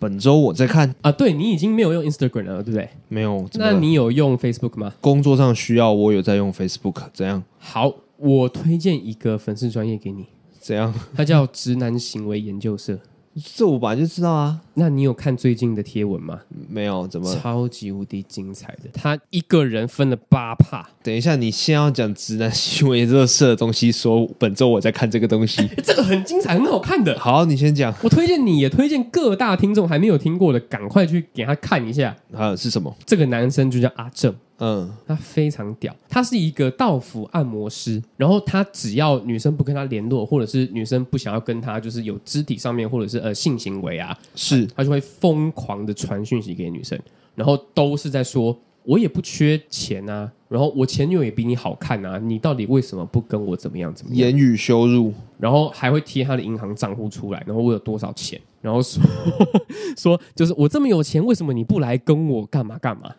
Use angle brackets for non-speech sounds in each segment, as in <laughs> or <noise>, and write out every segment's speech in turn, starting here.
本周我在看啊，对你已经没有用 Instagram 了，对不对？没有。那你有用 Facebook 吗？工作上需要，我有在用 Facebook。怎样？好，我推荐一个粉丝专业给你。怎样？它叫直男行为研究社。这我本来就知道啊。那你有看最近的贴文吗？没有，怎么？超级无敌精彩的，他一个人分了八趴。等一下，你先要讲直男行为热色的东西，说本周我在看这个东西，<laughs> 这个很精彩，很好看的。好，你先讲。我推荐你也推荐各大听众还没有听过的，赶快去给他看一下。啊，是什么？这个男生就叫阿正。嗯，他非常屌，他是一个道府按摩师，然后他只要女生不跟他联络，或者是女生不想要跟他，就是有肢体上面或者是呃性行为啊，是他，他就会疯狂的传讯息给女生，然后都是在说，我也不缺钱啊，然后我前女友也比你好看啊，你到底为什么不跟我怎么样怎么样？言语羞辱，然后还会贴他的银行账户出来，然后我有多少钱，然后说 <laughs> 说就是我这么有钱，为什么你不来跟我干嘛干嘛？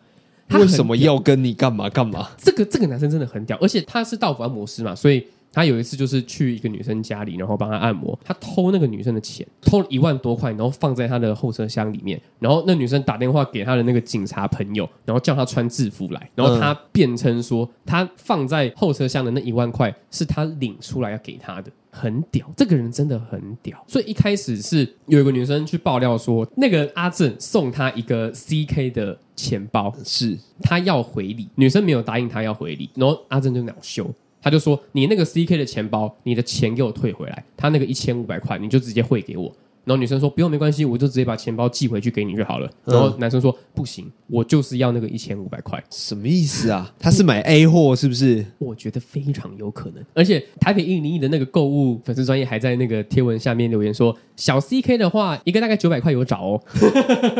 他为什么要跟你干嘛干嘛？这个这个男生真的很屌，而且他是道府按摩师嘛，所以他有一次就是去一个女生家里，然后帮她按摩，他偷那个女生的钱，偷了一万多块，然后放在他的后车厢里面，然后那女生打电话给他的那个警察朋友，然后叫他穿制服来，然后他辩称说他放在后车厢的那一万块是他领出来要给他的。很屌，这个人真的很屌。所以一开始是有一个女生去爆料说，那个阿正送她一个 CK 的钱包，是她要回礼，女生没有答应他要回礼，然后阿正就恼羞，他就说：“你那个 CK 的钱包，你的钱给我退回来，他那个一千五百块，你就直接汇给我。”然后女生说：“不用，没关系，我就直接把钱包寄回去给你就好了。”然后男生说：“不行，我就是要那个一千五百块。”什么意思啊？他是买 A 货是不是？我觉得非常有可能。而且台北一零一的那个购物粉丝专业还在那个贴文下面留言说：“小 CK 的话，一个大概九百块有找哦。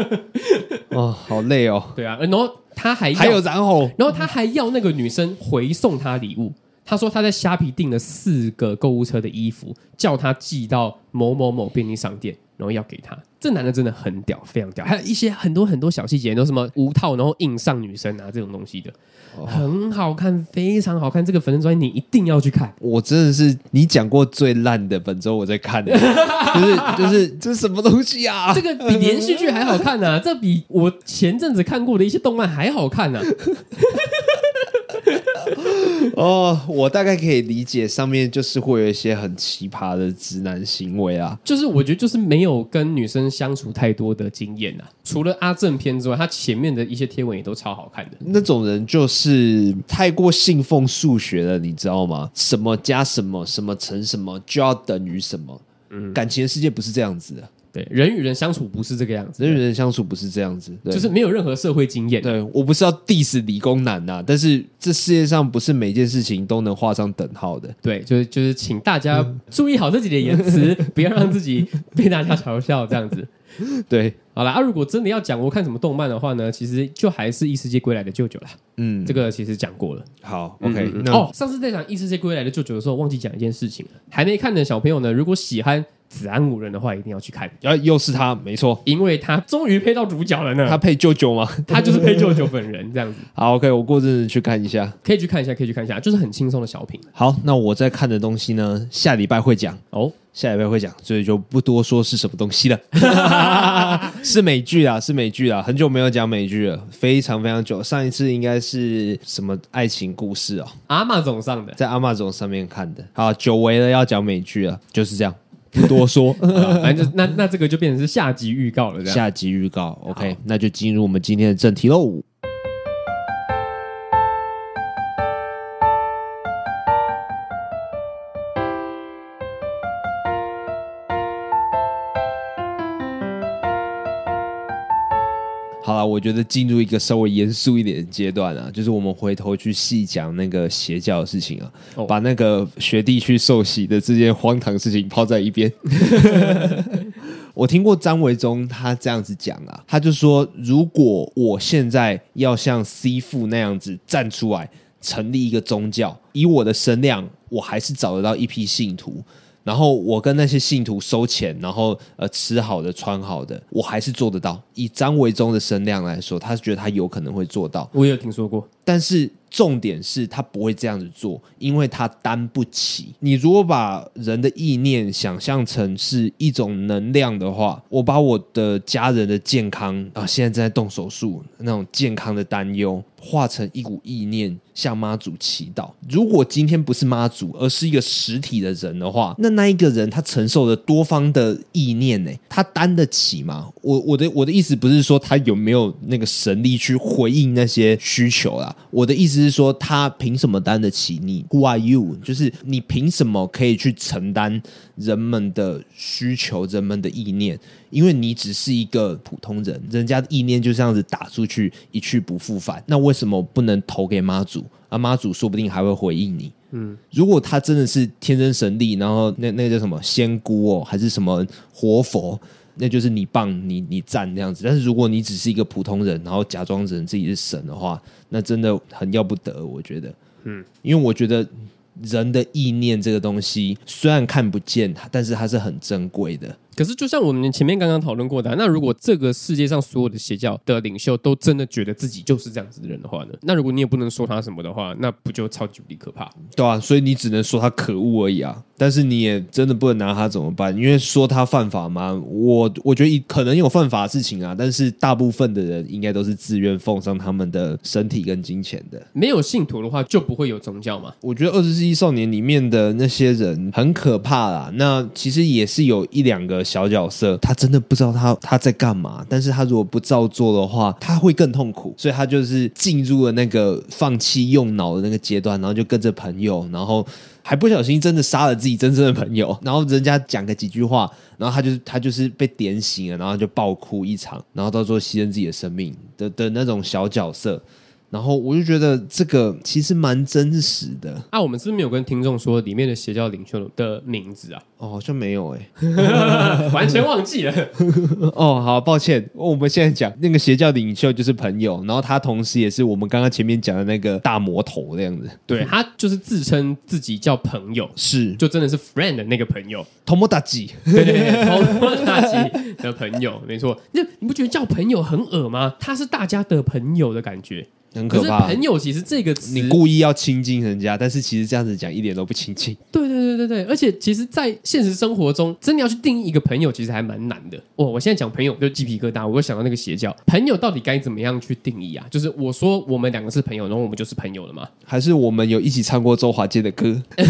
<laughs> ”哦，好累哦。对啊，然后他还还有然后，然后他还要那个女生回送他礼物。他说他在虾皮订了四个购物车的衣服，叫他寄到某某某便利商店，然后要给他。这男的真的很屌，非常屌。还有一些很多很多小细节，都什么无套然后硬上女生啊这种东西的，很好看，非常好看。这个粉丝专页你一定要去看。我真的是你讲过最烂的，本周我在看的，<laughs> 就是就是这是什么东西啊？这个比连续剧还好看呢、啊，这比我前阵子看过的一些动漫还好看呢、啊。<laughs> 哦，我大概可以理解，上面就是会有一些很奇葩的直男行为啊。就是我觉得就是没有跟女生相处太多的经验啊。除了阿正篇之外，他前面的一些贴文也都超好看的。那种人就是太过信奉数学了，你知道吗？什么加什么，什么乘什么，就要等于什么。嗯，感情的世界不是这样子的。对，人与人相处不是这个样子，人与人相处不是这样子，就是没有任何社会经验。对，我不是要 diss 理工男呐、啊，但是这世界上不是每件事情都能画上等号的。对，就是就是，请大家注意好自己的言辞，<laughs> 不要让自己被大家嘲笑这样子。<laughs> 对，好了啊，如果真的要讲我看什么动漫的话呢，其实就还是异世界归来的舅舅啦。嗯，这个其实讲过了。好，OK，嗯嗯那哦，上次在讲异世界归来的舅舅的时候，忘记讲一件事情了。还没看的小朋友呢，如果喜欢。子安五人的话，一定要去看。啊，又是他，没错，因为他终于配到主角了呢。他配舅舅吗？他就是配舅舅本人这样子。<laughs> 好，OK，我过阵子去看一下，可以去看一下，可以去看一下，就是很轻松的小品。好，那我在看的东西呢，下礼拜会讲哦，下礼拜会讲，所以就不多说是什么东西了。<laughs> 是美剧啊，是美剧啊，很久没有讲美剧了，非常非常久。上一次应该是什么爱情故事哦，Amazon 上的，在 Amazon 上面看的。好，久违了，要讲美剧了，就是这样。不多说，<laughs> <laughs> 反正就那那这个就变成是下集预告了，这样。下集预告，OK，那就进入我们今天的正题喽。好了，我觉得进入一个稍微严肃一点的阶段啊，就是我们回头去细讲那个邪教的事情啊，哦、把那个学弟去受洗的这件荒唐事情抛在一边。<laughs> 我听过张维忠他这样子讲啊，他就说，如果我现在要像 C 父那样子站出来成立一个宗教，以我的身量，我还是找得到一批信徒。然后我跟那些信徒收钱，然后呃吃好的穿好的，我还是做得到。以张维忠的声量来说，他是觉得他有可能会做到。我也有听说过，但是。重点是他不会这样子做，因为他担不起。你如果把人的意念想象成是一种能量的话，我把我的家人的健康啊，现在正在动手术那种健康的担忧。化成一股意念，向妈祖祈祷。如果今天不是妈祖，而是一个实体的人的话，那那一个人他承受了多方的意念呢？他担得起吗？我我的我的意意思不是说他有没有那个神力去回应那些需求啦。我的意思是说，他凭什么担得起你？Who are you？就是你凭什么可以去承担人们的需求、人们的意念？因为你只是一个普通人，人家的意念就这样子打出去，一去不复返。那为什么不能投给妈祖？啊，妈祖说不定还会回应你。嗯，如果他真的是天生神力，然后那那个叫什么仙姑哦，还是什么活佛，那就是你棒，你你赞那样子。但是如果你只是一个普通人，然后假装成自己是神的话，那真的很要不得，我觉得。嗯，因为我觉得人的意念这个东西虽然看不见，但是它是很珍贵的。可是，就像我们前面刚刚讨论过的啊，那如果这个世界上所有的邪教的领袖都真的觉得自己就是这样子的人的话呢？那如果你也不能说他什么的话，那不就超级无敌可怕？对啊，所以你只能说他可恶而已啊。但是你也真的不能拿他怎么办？因为说他犯法吗？我我觉得可能有犯法的事情啊，但是大部分的人应该都是自愿奉上他们的身体跟金钱的。没有信徒的话，就不会有宗教嘛。我觉得《二十世纪少年》里面的那些人很可怕啦。那其实也是有一两个。小角色，他真的不知道他他在干嘛，但是他如果不照做的话，他会更痛苦，所以他就是进入了那个放弃用脑的那个阶段，然后就跟着朋友，然后还不小心真的杀了自己真正的朋友，然后人家讲个几句话，然后他就他就是被点醒了，然后就爆哭一场，然后到最后牺牲自己的生命的的那种小角色。然后我就觉得这个其实蛮真实的啊。我们是不是没有跟听众说里面的邪教领袖的名字啊？哦，好像没有哎、欸，<laughs> 完全忘记了。<laughs> 哦，好抱歉。我们现在讲那个邪教领袖就是朋友，然后他同时也是我们刚刚前面讲的那个大魔头这样子。对，他就是自称自己叫朋友，是就真的是 friend 的那个朋友，Tomodachi。对对对，Tomodachi 的朋友，没错。那你不觉得叫朋友很恶吗？他是大家的朋友的感觉。很可怕。可是朋友其实这个词，你故意要亲近人家，但是其实这样子讲一点都不亲近。对对对对对，而且其实，在现实生活中，真的要去定义一个朋友，其实还蛮难的。哦，我现在讲朋友就鸡皮疙瘩，我又想到那个邪教，朋友到底该怎么样去定义啊？就是我说我们两个是朋友，然后我们就是朋友了吗？还是我们有一起唱过周华健的歌？<laughs>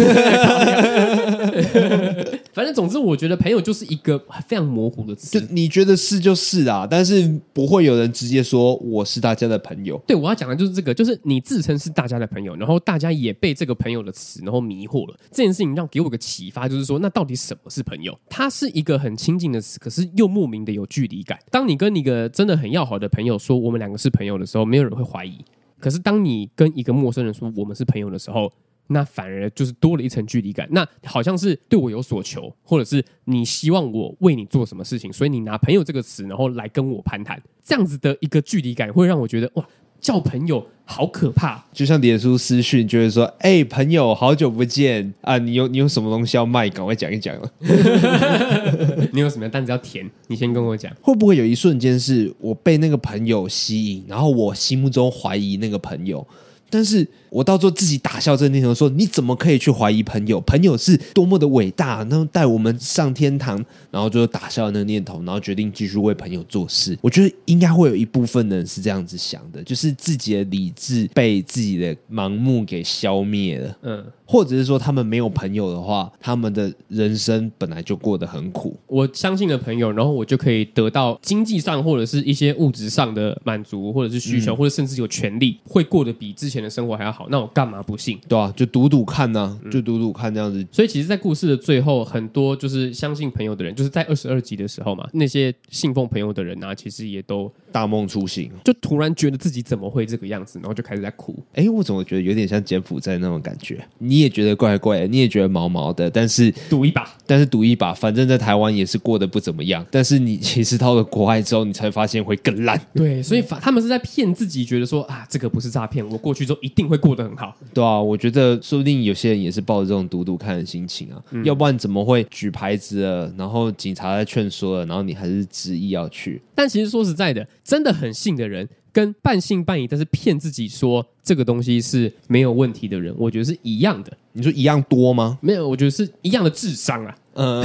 反正总之，我觉得朋友就是一个非常模糊的词。就你觉得是就是啊，但是不会有人直接说我是大家的朋友。对，我要讲就是这个，就是你自称是大家的朋友，然后大家也被这个朋友的词然后迷惑了。这件事情让给我个启发，就是说，那到底什么是朋友？它是一个很亲近的词，可是又莫名的有距离感。当你跟一个真的很要好的朋友说我们两个是朋友的时候，没有人会怀疑。可是当你跟一个陌生人说我们是朋友的时候，那反而就是多了一层距离感，那好像是对我有所求，或者是你希望我为你做什么事情，所以你拿朋友这个词，然后来跟我攀谈，这样子的一个距离感，会让我觉得哇，交朋友好可怕。就像脸书私讯，就会说，哎、欸，朋友，好久不见啊，你有你有什么东西要卖，赶快讲一讲了。<laughs> 你有什么单子要填？你先跟我讲。会不会有一瞬间是我被那个朋友吸引，然后我心目中怀疑那个朋友？但是我到时候自己打消这个念头，说你怎么可以去怀疑朋友？朋友是多么的伟大，能带我们上天堂，然后就打消了那个念头，然后决定继续为朋友做事。我觉得应该会有一部分人是这样子想的，就是自己的理智被自己的盲目给消灭了。嗯。或者是说他们没有朋友的话，他们的人生本来就过得很苦。我相信了朋友，然后我就可以得到经济上或者是一些物质上的满足，或者是需求，嗯、或者甚至有权利，会过得比之前的生活还要好。那我干嘛不信？对啊，就赌赌看呢、啊，就赌赌看这样子。嗯、所以其实，在故事的最后，很多就是相信朋友的人，就是在二十二集的时候嘛，那些信奉朋友的人啊，其实也都大梦初醒，就突然觉得自己怎么会这个样子，然后就开始在哭。哎，我怎么觉得有点像柬埔寨那种感觉？你？你也觉得怪怪的，你也觉得毛毛的，但是赌一把，但是赌一把，反正在台湾也是过得不怎么样。但是你其实到了国外之后，你才发现会更烂。对，所以他们是在骗自己，觉得说啊，这个不是诈骗，我过去之后一定会过得很好。<laughs> 对啊，我觉得说不定有些人也是抱着这种赌赌看的心情啊，嗯、要不然怎么会举牌子了，然后警察在劝说了，然后你还是执意要去？但其实说实在的，真的很信的人。跟半信半疑，但是骗自己说这个东西是没有问题的人，我觉得是一样的。你说一样多吗？没有，我觉得是一样的智商啊。嗯，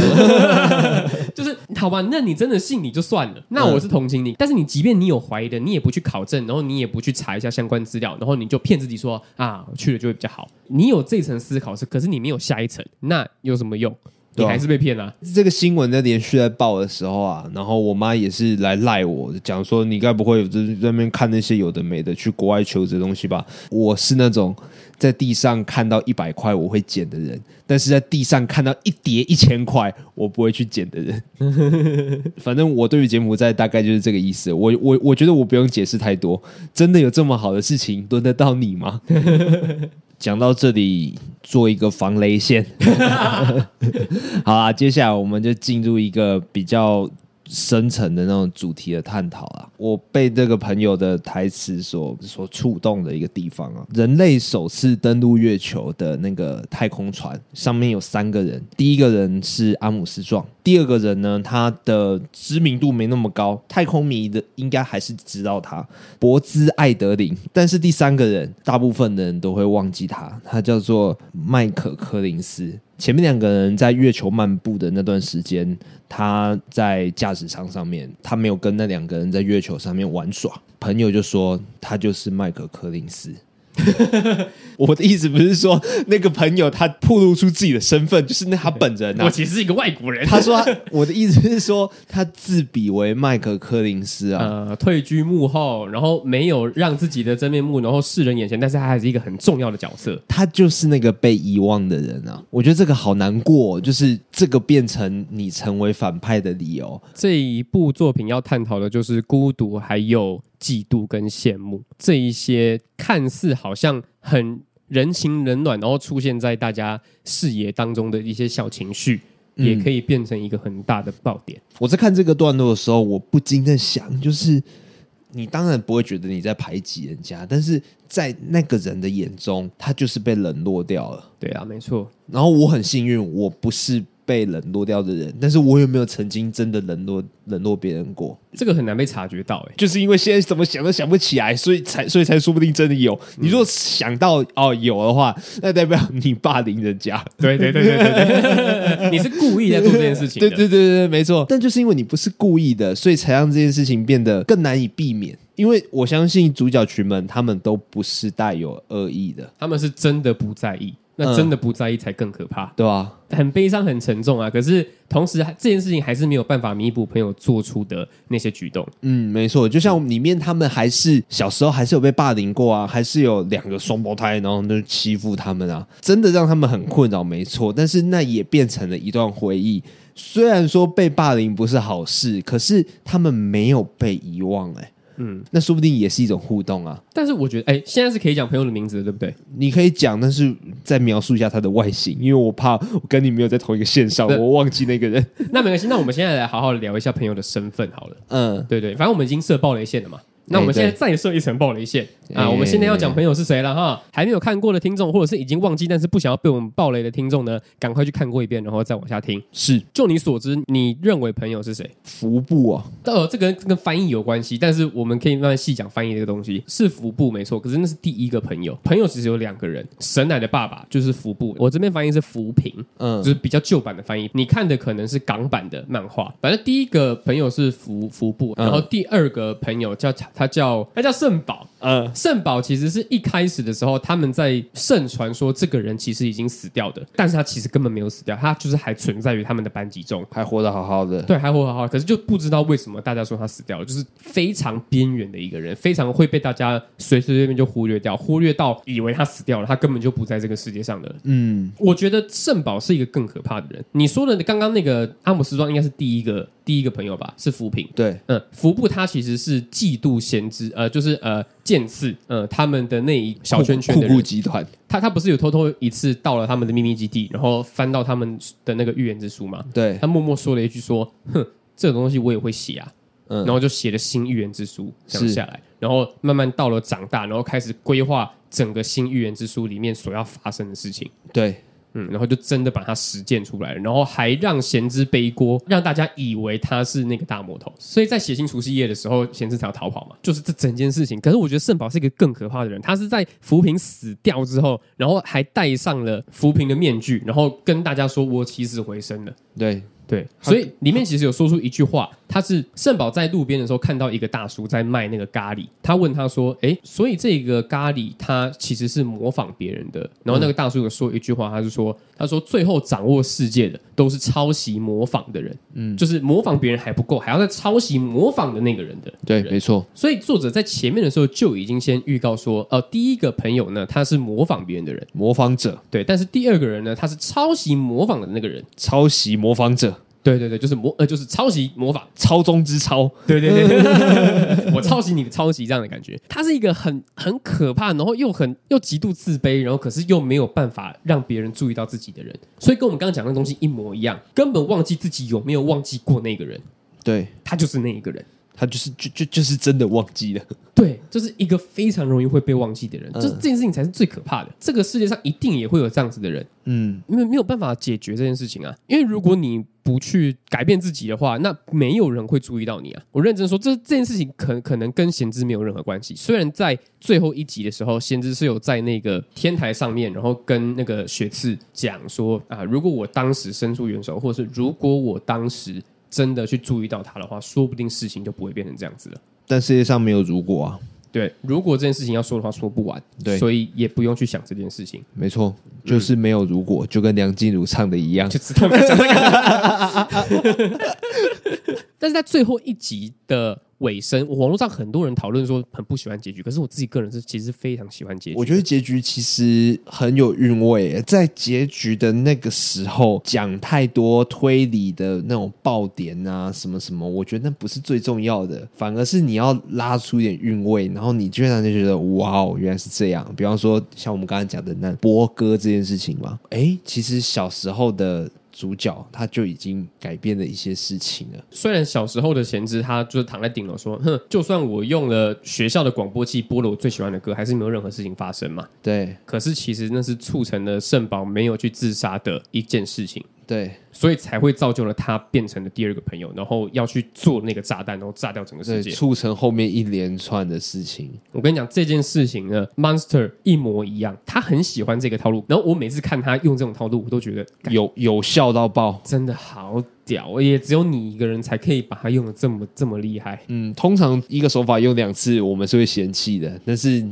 <laughs> 就是好吧，那你真的信你就算了，那我是同情你。嗯、但是你即便你有怀疑的，你也不去考证，然后你也不去查一下相关资料，然后你就骗自己说啊，去了就会比较好。你有这层思考是，可是你没有下一层，那有什么用？你还是被骗了、啊。这个新闻在连续在报的时候啊，然后我妈也是来赖我，讲说你该不会有在在那边看那些有的没的去国外求职的东西吧？我是那种在地上看到一百块我会捡的人，但是在地上看到一叠一千块我不会去捡的人。<laughs> 反正我对于柬埔寨大概就是这个意思。我我我觉得我不用解释太多，真的有这么好的事情轮得到你吗？<laughs> 讲到这里，做一个防雷线。<laughs> 好啊，接下来我们就进入一个比较深层的那种主题的探讨啊，我被这个朋友的台词所所触动的一个地方啊，人类首次登陆月球的那个太空船上面有三个人，第一个人是阿姆斯壮，第二个人呢，他的知名度没那么高，太空迷的应该还是知道他，博兹艾德林，但是第三个人，大部分的人都会忘记他，他叫做麦克柯林斯。前面两个人在月球漫步的那段时间，他在驾驶舱上面，他没有跟那两个人在月球上面玩耍。朋友就说他就是麦克柯林斯。<laughs> 我的意思不是说那个朋友他暴露出自己的身份，就是那他本人、啊。我其实是一个外国人。他说他，我的意思是说，他自比为麦克柯林斯啊，呃，退居幕后，然后没有让自己的真面目，然后世人眼前，但是他还是一个很重要的角色。他就是那个被遗忘的人啊！我觉得这个好难过，就是这个变成你成为反派的理由。这一部作品要探讨的就是孤独，还有。嫉妒跟羡慕这一些看似好像很人情冷暖，然后出现在大家视野当中的一些小情绪，也可以变成一个很大的爆点。嗯，我在看这个段落的时候，我不禁在想，就是你当然不会觉得你在排挤人家，但是在那个人的眼中，他就是被冷落掉了。对啊，没错。然后我很幸运，我不是。被冷落掉的人，但是我有没有曾经真的冷落冷落别人过？这个很难被察觉到，哎，就是因为现在怎么想都想不起来，所以才所以才说不定真的有。嗯、你如果想到哦有的话，那代表你霸凌人家。对对对对对对，<laughs> 你是故意在做这件事情。对对对对，没错。但就是因为你不是故意的，所以才让这件事情变得更难以避免。因为我相信主角群们他们都不是带有恶意的，他们是真的不在意。那真的不在意才更可怕，嗯、对啊，很悲伤，很沉重啊。可是同时，这件事情还是没有办法弥补朋友做出的那些举动。嗯，没错，就像里面他们还是小时候还是有被霸凌过啊，还是有两个双胞胎，然后就欺负他们啊，真的让他们很困扰，没错。但是那也变成了一段回忆。虽然说被霸凌不是好事，可是他们没有被遗忘、欸，哎。嗯，那说不定也是一种互动啊。但是我觉得，哎、欸，现在是可以讲朋友的名字的，对不对？你可以讲，但是再描述一下他的外形，因为我怕我跟你没有在同一个线上，我忘记那个人。<laughs> 那没关系，那我们现在来好好聊一下朋友的身份好了。嗯，对对，反正我们已经设爆雷线了嘛。那我们现在再设一层暴雷线啊！我们现在要讲朋友是谁了哈？还没有看过的听众，或者是已经忘记但是不想要被我们暴雷的听众呢，赶快去看过一遍，然后再往下听。是，就你所知，你认为朋友是谁？服部啊？呃，这个跟翻译有关系，但是我们可以慢慢细讲翻译这个东西。是服部没错，可是那是第一个朋友。朋友其实有两个人，神奶的爸爸就是服部，我这边翻译是浮平，嗯，就是比较旧版的翻译。你看的可能是港版的漫画。反正第一个朋友是服服部，然后第二个朋友叫他叫他叫。圣宝，呃，圣宝其实是一开始的时候，他们在盛传说这个人其实已经死掉的，但是他其实根本没有死掉，他就是还存在于他们的班级中，还活得好好的，对，还活得好好，可是就不知道为什么大家说他死掉了，就是非常边缘的一个人，非常会被大家随随便便就忽略掉，忽略到以为他死掉了，他根本就不在这个世界上的。嗯，我觉得圣宝是一个更可怕的人。你说的刚刚那个阿姆斯壮应该是第一个。第一个朋友吧，是福平。对，嗯，服部他其实是嫉妒贤之，呃，就是呃，剑次，呃，他们的那一小圈圈的集团，他他不是有偷偷一次到了他们的秘密基地，然后翻到他们的那个预言之书吗？对，他默默说了一句说，哼，这种东西我也会写啊，嗯，然后就写了新预言之书，这样下来，然后慢慢到了长大，然后开始规划整个新预言之书里面所要发生的事情。对。嗯，然后就真的把它实践出来了，然后还让贤之背锅，让大家以为他是那个大魔头，所以在血腥除夕夜的时候，贤之才要逃跑嘛，就是这整件事情。可是我觉得圣宝是一个更可怕的人，他是在浮萍死掉之后，然后还戴上了浮萍的面具，然后跟大家说：“我起死回生了。”对。对，所以里面其实有说出一句话，他是圣宝在路边的时候看到一个大叔在卖那个咖喱，他问他说：“哎，所以这个咖喱它其实是模仿别人的。”然后那个大叔有说一句话，他是说：“他说最后掌握世界的都是抄袭模仿的人，嗯，就是模仿别人还不够，还要再抄袭模仿的那个人的。”对，没错。所以作者在前面的时候就已经先预告说，呃，第一个朋友呢，他是模仿别人的人，模仿者。对，但是第二个人呢，他是抄袭模仿的那个人，抄袭模仿者。对对对，就是模呃，就是抄袭模仿，抄中之抄。对对对，<laughs> 我抄袭你的抄袭这样的感觉。他是一个很很可怕，然后又很又极度自卑，然后可是又没有办法让别人注意到自己的人。所以跟我们刚刚讲的东西一模一样，根本忘记自己有没有忘记过那个人。对，他就是那一个人。他就是就就就是真的忘记了，<laughs> 对，就是一个非常容易会被忘记的人，嗯、就是这件事情才是最可怕的。这个世界上一定也会有这样子的人，嗯，因为没有办法解决这件事情啊。因为如果你不去改变自己的话，那没有人会注意到你啊。我认真说，这这件事情可可能跟贤之没有任何关系。虽然在最后一集的时候，贤之是有在那个天台上面，然后跟那个雪次讲说啊，如果我当时伸出援手，或者是如果我当时。真的去注意到他的话，说不定事情就不会变成这样子了。但世界上没有如果啊。对，如果这件事情要说的话，说不完。对，所以也不用去想这件事情。没错，就是没有如果，嗯、就跟梁静茹唱的一样。就知道讲这个。<laughs> 但是在最后一集的。尾声，网络上很多人讨论说很不喜欢结局，可是我自己个人是其实非常喜欢结局。我觉得结局其实很有韵味，在结局的那个时候讲太多推理的那种爆点啊，什么什么，我觉得那不是最重要的，反而是你要拉出一点韵味，然后你居然就觉得哇哦，原来是这样。比方说像我们刚才讲的那波哥这件事情嘛，哎，其实小时候的。主角他就已经改变了一些事情了。虽然小时候的贤之，他就是躺在顶楼说：“哼，就算我用了学校的广播器播了我最喜欢的歌，还是没有任何事情发生嘛。”对。可是其实那是促成了圣宝没有去自杀的一件事情。对。所以才会造就了他变成了第二个朋友，然后要去做那个炸弹，然后炸掉整个世界，促成后面一连串的事情。我跟你讲，这件事情呢，Monster 一模一样，他很喜欢这个套路。然后我每次看他用这种套路，我都觉得有有效到爆，真的好屌！也只有你一个人才可以把它用的这么这么厉害。嗯，通常一个手法用两次，我们是会嫌弃的，但是。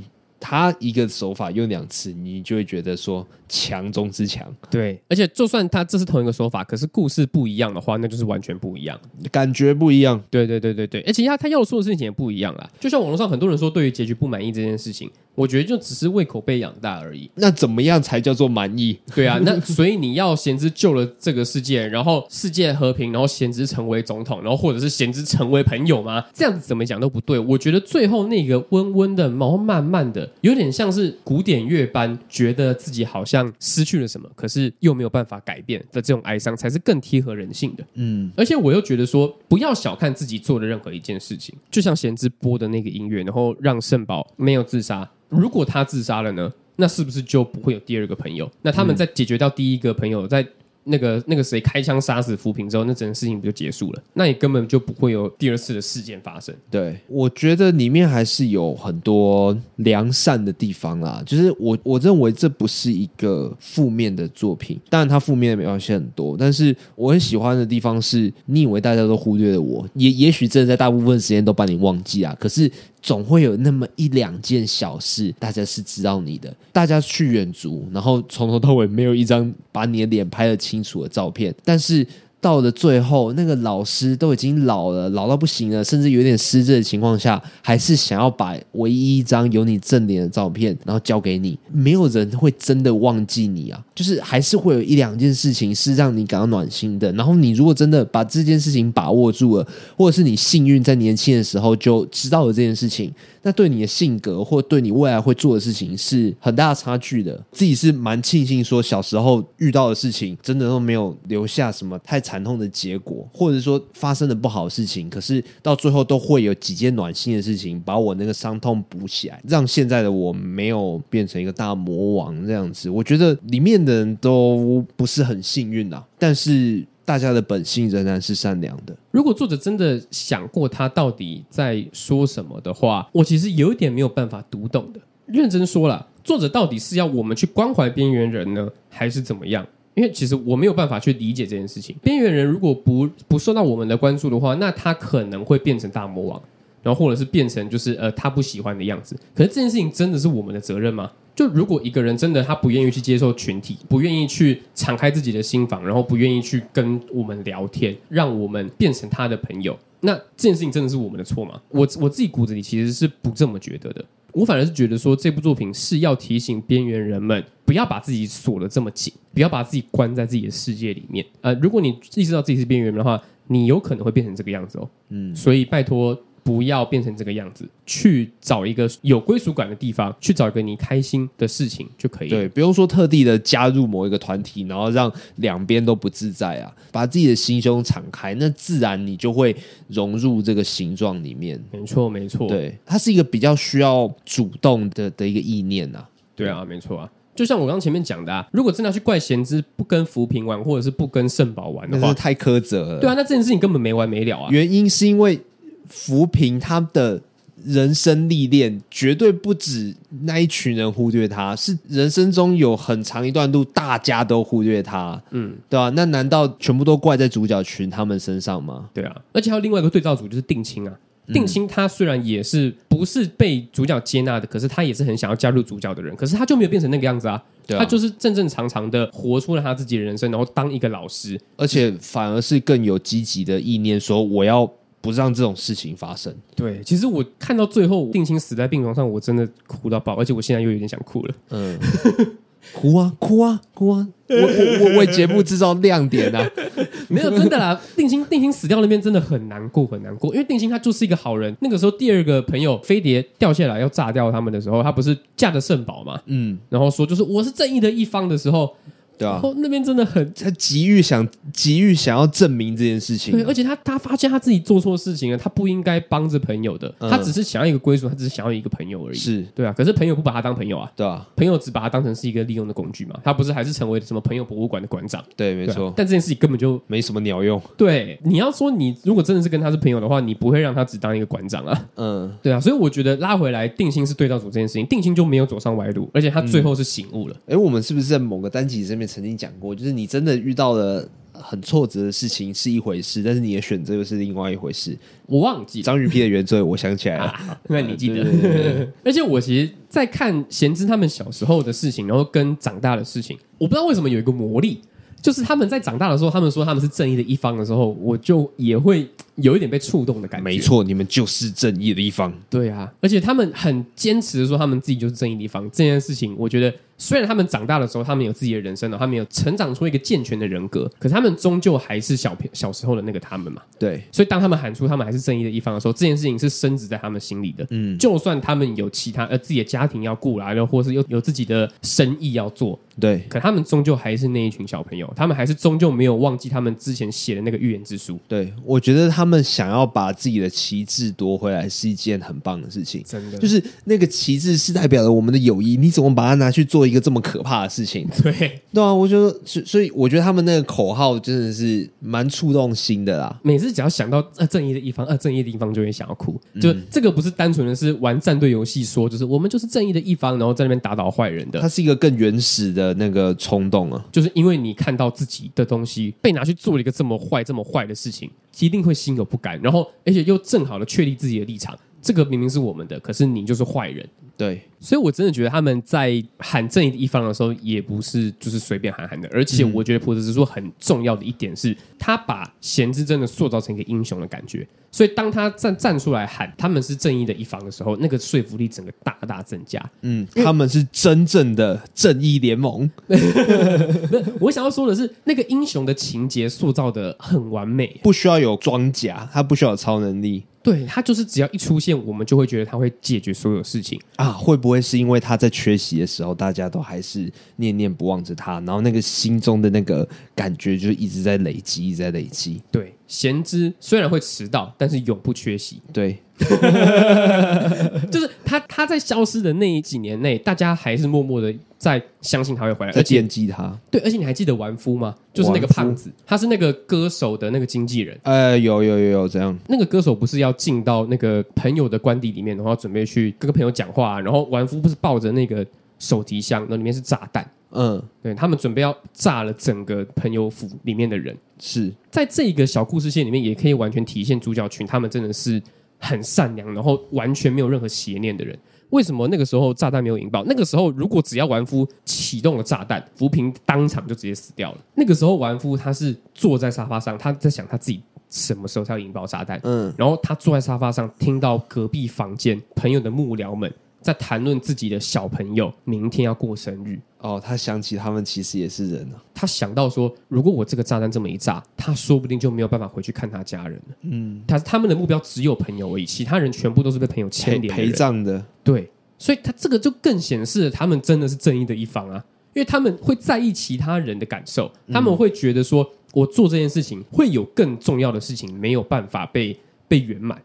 他一个手法用两次，你就会觉得说强中之强。对，而且就算他这是同一个手法，可是故事不一样的话，那就是完全不一样，感觉不一样。对对对对对，而且他他要说的事情也不一样啦。就像网络上很多人说对于结局不满意这件事情。我觉得就只是胃口被养大而已。那怎么样才叫做满意？对啊，那 <laughs> 所以你要贤之救了这个世界，然后世界和平，然后贤之成为总统，然后或者是贤之成为朋友吗？这样子怎么讲都不对。我觉得最后那个温温的，然后慢慢的，有点像是古典乐般，觉得自己好像失去了什么，可是又没有办法改变的这种哀伤，才是更贴合人性的。嗯，而且我又觉得说，不要小看自己做的任何一件事情，就像贤之播的那个音乐，然后让圣宝没有自杀。如果他自杀了呢？那是不是就不会有第二个朋友？那他们在解决掉第一个朋友，在。那个那个谁开枪杀死扶贫之后，那整个事情不就结束了？那也根本就不会有第二次的事件发生。对，我觉得里面还是有很多良善的地方啦。就是我我认为这不是一个负面的作品，当然它负面的描写很多，但是我很喜欢的地方是，你以为大家都忽略了我，也也许真的在大部分时间都把你忘记啊。可是总会有那么一两件小事，大家是知道你的。大家去远足，然后从头到尾没有一张把你的脸拍得清楚的照片，但是。到了最后，那个老师都已经老了，老到不行了，甚至有点失智的情况下，还是想要把唯一一张有你正脸的照片，然后交给你。没有人会真的忘记你啊，就是还是会有一两件事情是让你感到暖心的。然后你如果真的把这件事情把握住了，或者是你幸运在年轻的时候就知道了这件事情，那对你的性格或对你未来会做的事情是很大差距的。自己是蛮庆幸说小时候遇到的事情真的都没有留下什么太惨。惨痛的结果，或者说发生的不好的事情，可是到最后都会有几件暖心的事情，把我那个伤痛补起来，让现在的我没有变成一个大魔王这样子。我觉得里面的人都不是很幸运啊，但是大家的本性仍然是善良的。如果作者真的想过他到底在说什么的话，我其实有一点没有办法读懂的。认真说了，作者到底是要我们去关怀边缘人呢，还是怎么样？因为其实我没有办法去理解这件事情。边缘人如果不不受到我们的关注的话，那他可能会变成大魔王，然后或者是变成就是呃他不喜欢的样子。可是这件事情真的是我们的责任吗？就如果一个人真的他不愿意去接受群体，不愿意去敞开自己的心房，然后不愿意去跟我们聊天，让我们变成他的朋友，那这件事情真的是我们的错吗？我我自己骨子里其实是不这么觉得的。我反而是觉得说，这部作品是要提醒边缘人们，不要把自己锁得这么紧，不要把自己关在自己的世界里面。呃，如果你意识到自己是边缘人的话，你有可能会变成这个样子哦。嗯，所以拜托。不要变成这个样子，去找一个有归属感的地方，去找一个你开心的事情就可以。对，不用说特地的加入某一个团体，然后让两边都不自在啊。把自己的心胸敞开，那自然你就会融入这个形状里面。没错，没错。对，它是一个比较需要主动的的一个意念呐。对啊，没错啊。就像我刚前面讲的啊，如果真的要去怪贤之不跟扶贫玩，或者是不跟圣宝玩的话，太苛责了。对啊，那这件事情根本没完没了啊。原因是因为。扶贫他的人生历练绝对不止那一群人忽略他，是人生中有很长一段路大家都忽略他，嗯，对吧、啊？那难道全部都怪在主角群他们身上吗？对啊，而且还有另外一个对照组就是定亲啊，定亲他虽然也是不是被主角接纳的，可是他也是很想要加入主角的人，可是他就没有变成那个样子啊，对啊，他就是正正常常的活出了他自己的人生，然后当一个老师，而且反而是更有积极的意念，说我要。不让这种事情发生。对，其实我看到最后定亲死在病床上，我真的哭到爆，而且我现在又有点想哭了。嗯，<laughs> 哭啊，哭啊，哭啊！我我我为节目制造亮点啊！<laughs> 没有真的啦，定亲定亲死掉那边真的很难过，很难过。因为定亲他就是一个好人。那个时候第二个朋友飞碟掉下来要炸掉他们的时候，他不是架着圣宝嘛？嗯，然后说就是我是正义的一方的时候。对啊，那边真的很，他急于想急于想要证明这件事情。对，而且他他发现他自己做错事情了，他不应该帮着朋友的，嗯、他只是想要一个归属，他只是想要一个朋友而已。是对啊，可是朋友不把他当朋友啊，对啊，朋友只把他当成是一个利用的工具嘛，他不是还是成为什么朋友博物馆的馆长？对，没错、啊。但这件事情根本就没什么鸟用。对，你要说你如果真的是跟他是朋友的话，你不会让他只当一个馆长啊。嗯，对啊，所以我觉得拉回来定心是对照组这件事情，定心就没有走上歪路，而且他最后是醒悟了。哎、嗯，我们是不是在某个单集这边曾经讲过？就是你真的遇到了很挫折的事情是一回事，但是你的选择又是另外一回事。我忘记张雨霈的原罪，我想起来了，那、<laughs> 啊、你记得？对对对对，<laughs> 而且我其实，在看贤之他们小时候的事情，然后跟长大的事情，我不知道为什么有一个魔力，就是他们在长大的时候，他们说他们是正义的一方的时候，我就也会。有一点被触动的感觉。没错，你们就是正义的一方。对啊，而且他们很坚持的说他们自己就是正义的一方。这件事情，我觉得虽然他们长大的时候，他们有自己的人生了，他们有成长出一个健全的人格，可是他们终究还是小小时候的那个他们嘛。对，所以当他们喊出他们还是正义的一方的时候，这件事情是深植在他们心里的。嗯，就算他们有其他呃自己的家庭要顾啦，又或是有有自己的生意要做，对，可他们终究还是那一群小朋友，他们还是终究没有忘记他们之前写的那个预言之书。对，我觉得他。他们想要把自己的旗帜夺回来是一件很棒的事情，真的，就是那个旗帜是代表了我们的友谊，你怎么把它拿去做一个这么可怕的事情？对，对啊，我觉得，所以我觉得他们那个口号真的是蛮触动心的啦。每次只要想到呃正义的一方，呃正义的一方就会想要哭，就这个不是单纯的是玩战队游戏说，就是我们就是正义的一方，然后在那边打倒坏人的，它是一个更原始的那个冲动啊，就是因为你看到自己的东西被拿去做了一个这么坏、这么坏的事情。一定会心有不甘，然后而且又正好的确立自己的立场。这个明明是我们的，可是你就是坏人。对，所以我真的觉得他们在喊正义的一方的时候，也不是就是随便喊喊的。而且我觉得浦泽直树很重要的一点是，他把贤之真的塑造成一个英雄的感觉。所以当他站站出来喊他们是正义的一方的时候，那个说服力整个大大增加。嗯，他们是真正的正义联盟。<laughs> 我想要说的是，那个英雄的情节塑造的很完美，不需要有装甲，他不需要有超能力。对，他就是只要一出现，我们就会觉得他会解决所有事情啊。会不会是因为他在缺席的时候，大家都还是念念不忘着他，然后那个心中的那个感觉就一直在累积，一直在累积。对，贤之虽然会迟到，但是永不缺席。对。<laughs> 就是他，他在消失的那几年内，大家还是默默的在相信他会回来，在惦记他。对，而且你还记得完夫吗？就是那个胖子，他是那个歌手的那个经纪人。呃，有有有有这样。那个歌手不是要进到那个朋友的官邸里面，然后准备去跟个朋友讲话，然后完夫不是抱着那个手提箱，那里面是炸弹。嗯，对，他们准备要炸了整个朋友府里面的人。是在这个小故事线里面，也可以完全体现主角群他们真的是。很善良，然后完全没有任何邪念的人，为什么那个时候炸弹没有引爆？那个时候如果只要完夫启动了炸弹，浮萍当场就直接死掉了。那个时候完夫他是坐在沙发上，他在想他自己什么时候才要引爆炸弹。嗯，然后他坐在沙发上，听到隔壁房间朋友的幕僚们。在谈论自己的小朋友明天要过生日哦，他想起他们其实也是人啊。他想到说，如果我这个炸弹这么一炸，他说不定就没有办法回去看他家人了。嗯，他他们的目标只有朋友而已，其他人全部都是被朋友牵连陪葬的。对，所以他这个就更显示了他们真的是正义的一方啊，因为他们会在意其他人的感受，他们会觉得说我做这件事情会有更重要的事情没有办法被被圆满。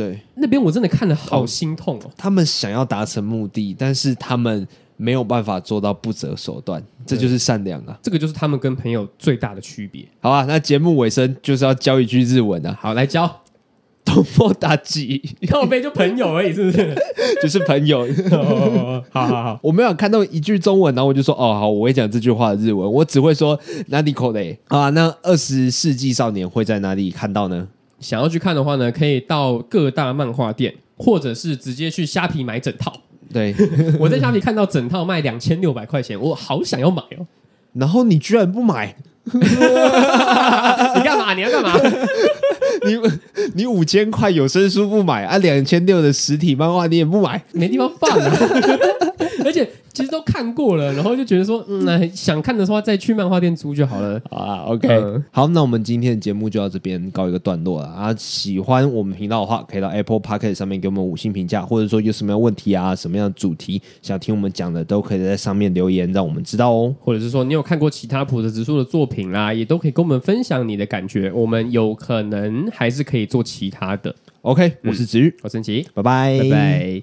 对，那边我真的看得好心痛哦。他们想要达成目的，但是他们没有办法做到不择手段，这就是善良啊。这个就是他们跟朋友最大的区别。好啊，那节目尾声就是要教一句日文啊。好，来教。多么大吉，靠背就朋友而已，是不是？<laughs> 就是朋友。好好好，我没有看到一句中文，然后我就说哦，好，我会讲这句话的日文，我只会说哪里口雷啊。那二十世纪少年会在哪里看到呢？想要去看的话呢，可以到各大漫画店，或者是直接去虾皮买整套。对，<laughs> 我在虾皮看到整套卖两千六百块钱，我好想要买哦。然后你居然不买？<laughs> 你干嘛？你要干嘛？<laughs> 你你五千块有声书不买啊？两千六的实体漫画你也不买？没地方放啊！都看过了，然后就觉得说，<laughs> 嗯，那想看的话再去漫画店租就好了好 <laughs> 啊。OK，嗯，好，那我们今天的节目就到这边告一个段落了啊。喜欢我们频道的话，可以到 Apple Podcast 上面给我们五星评价，或者说有什么样问题啊，什么样的主题想听我们讲的，都可以在上面留言，让我们知道哦。或者是说你有看过其他普泽直树的作品啦，也都可以跟我们分享你的感觉，我们有可能还是可以做其他的。OK，我是子玉，我是陈奇，拜拜，拜拜。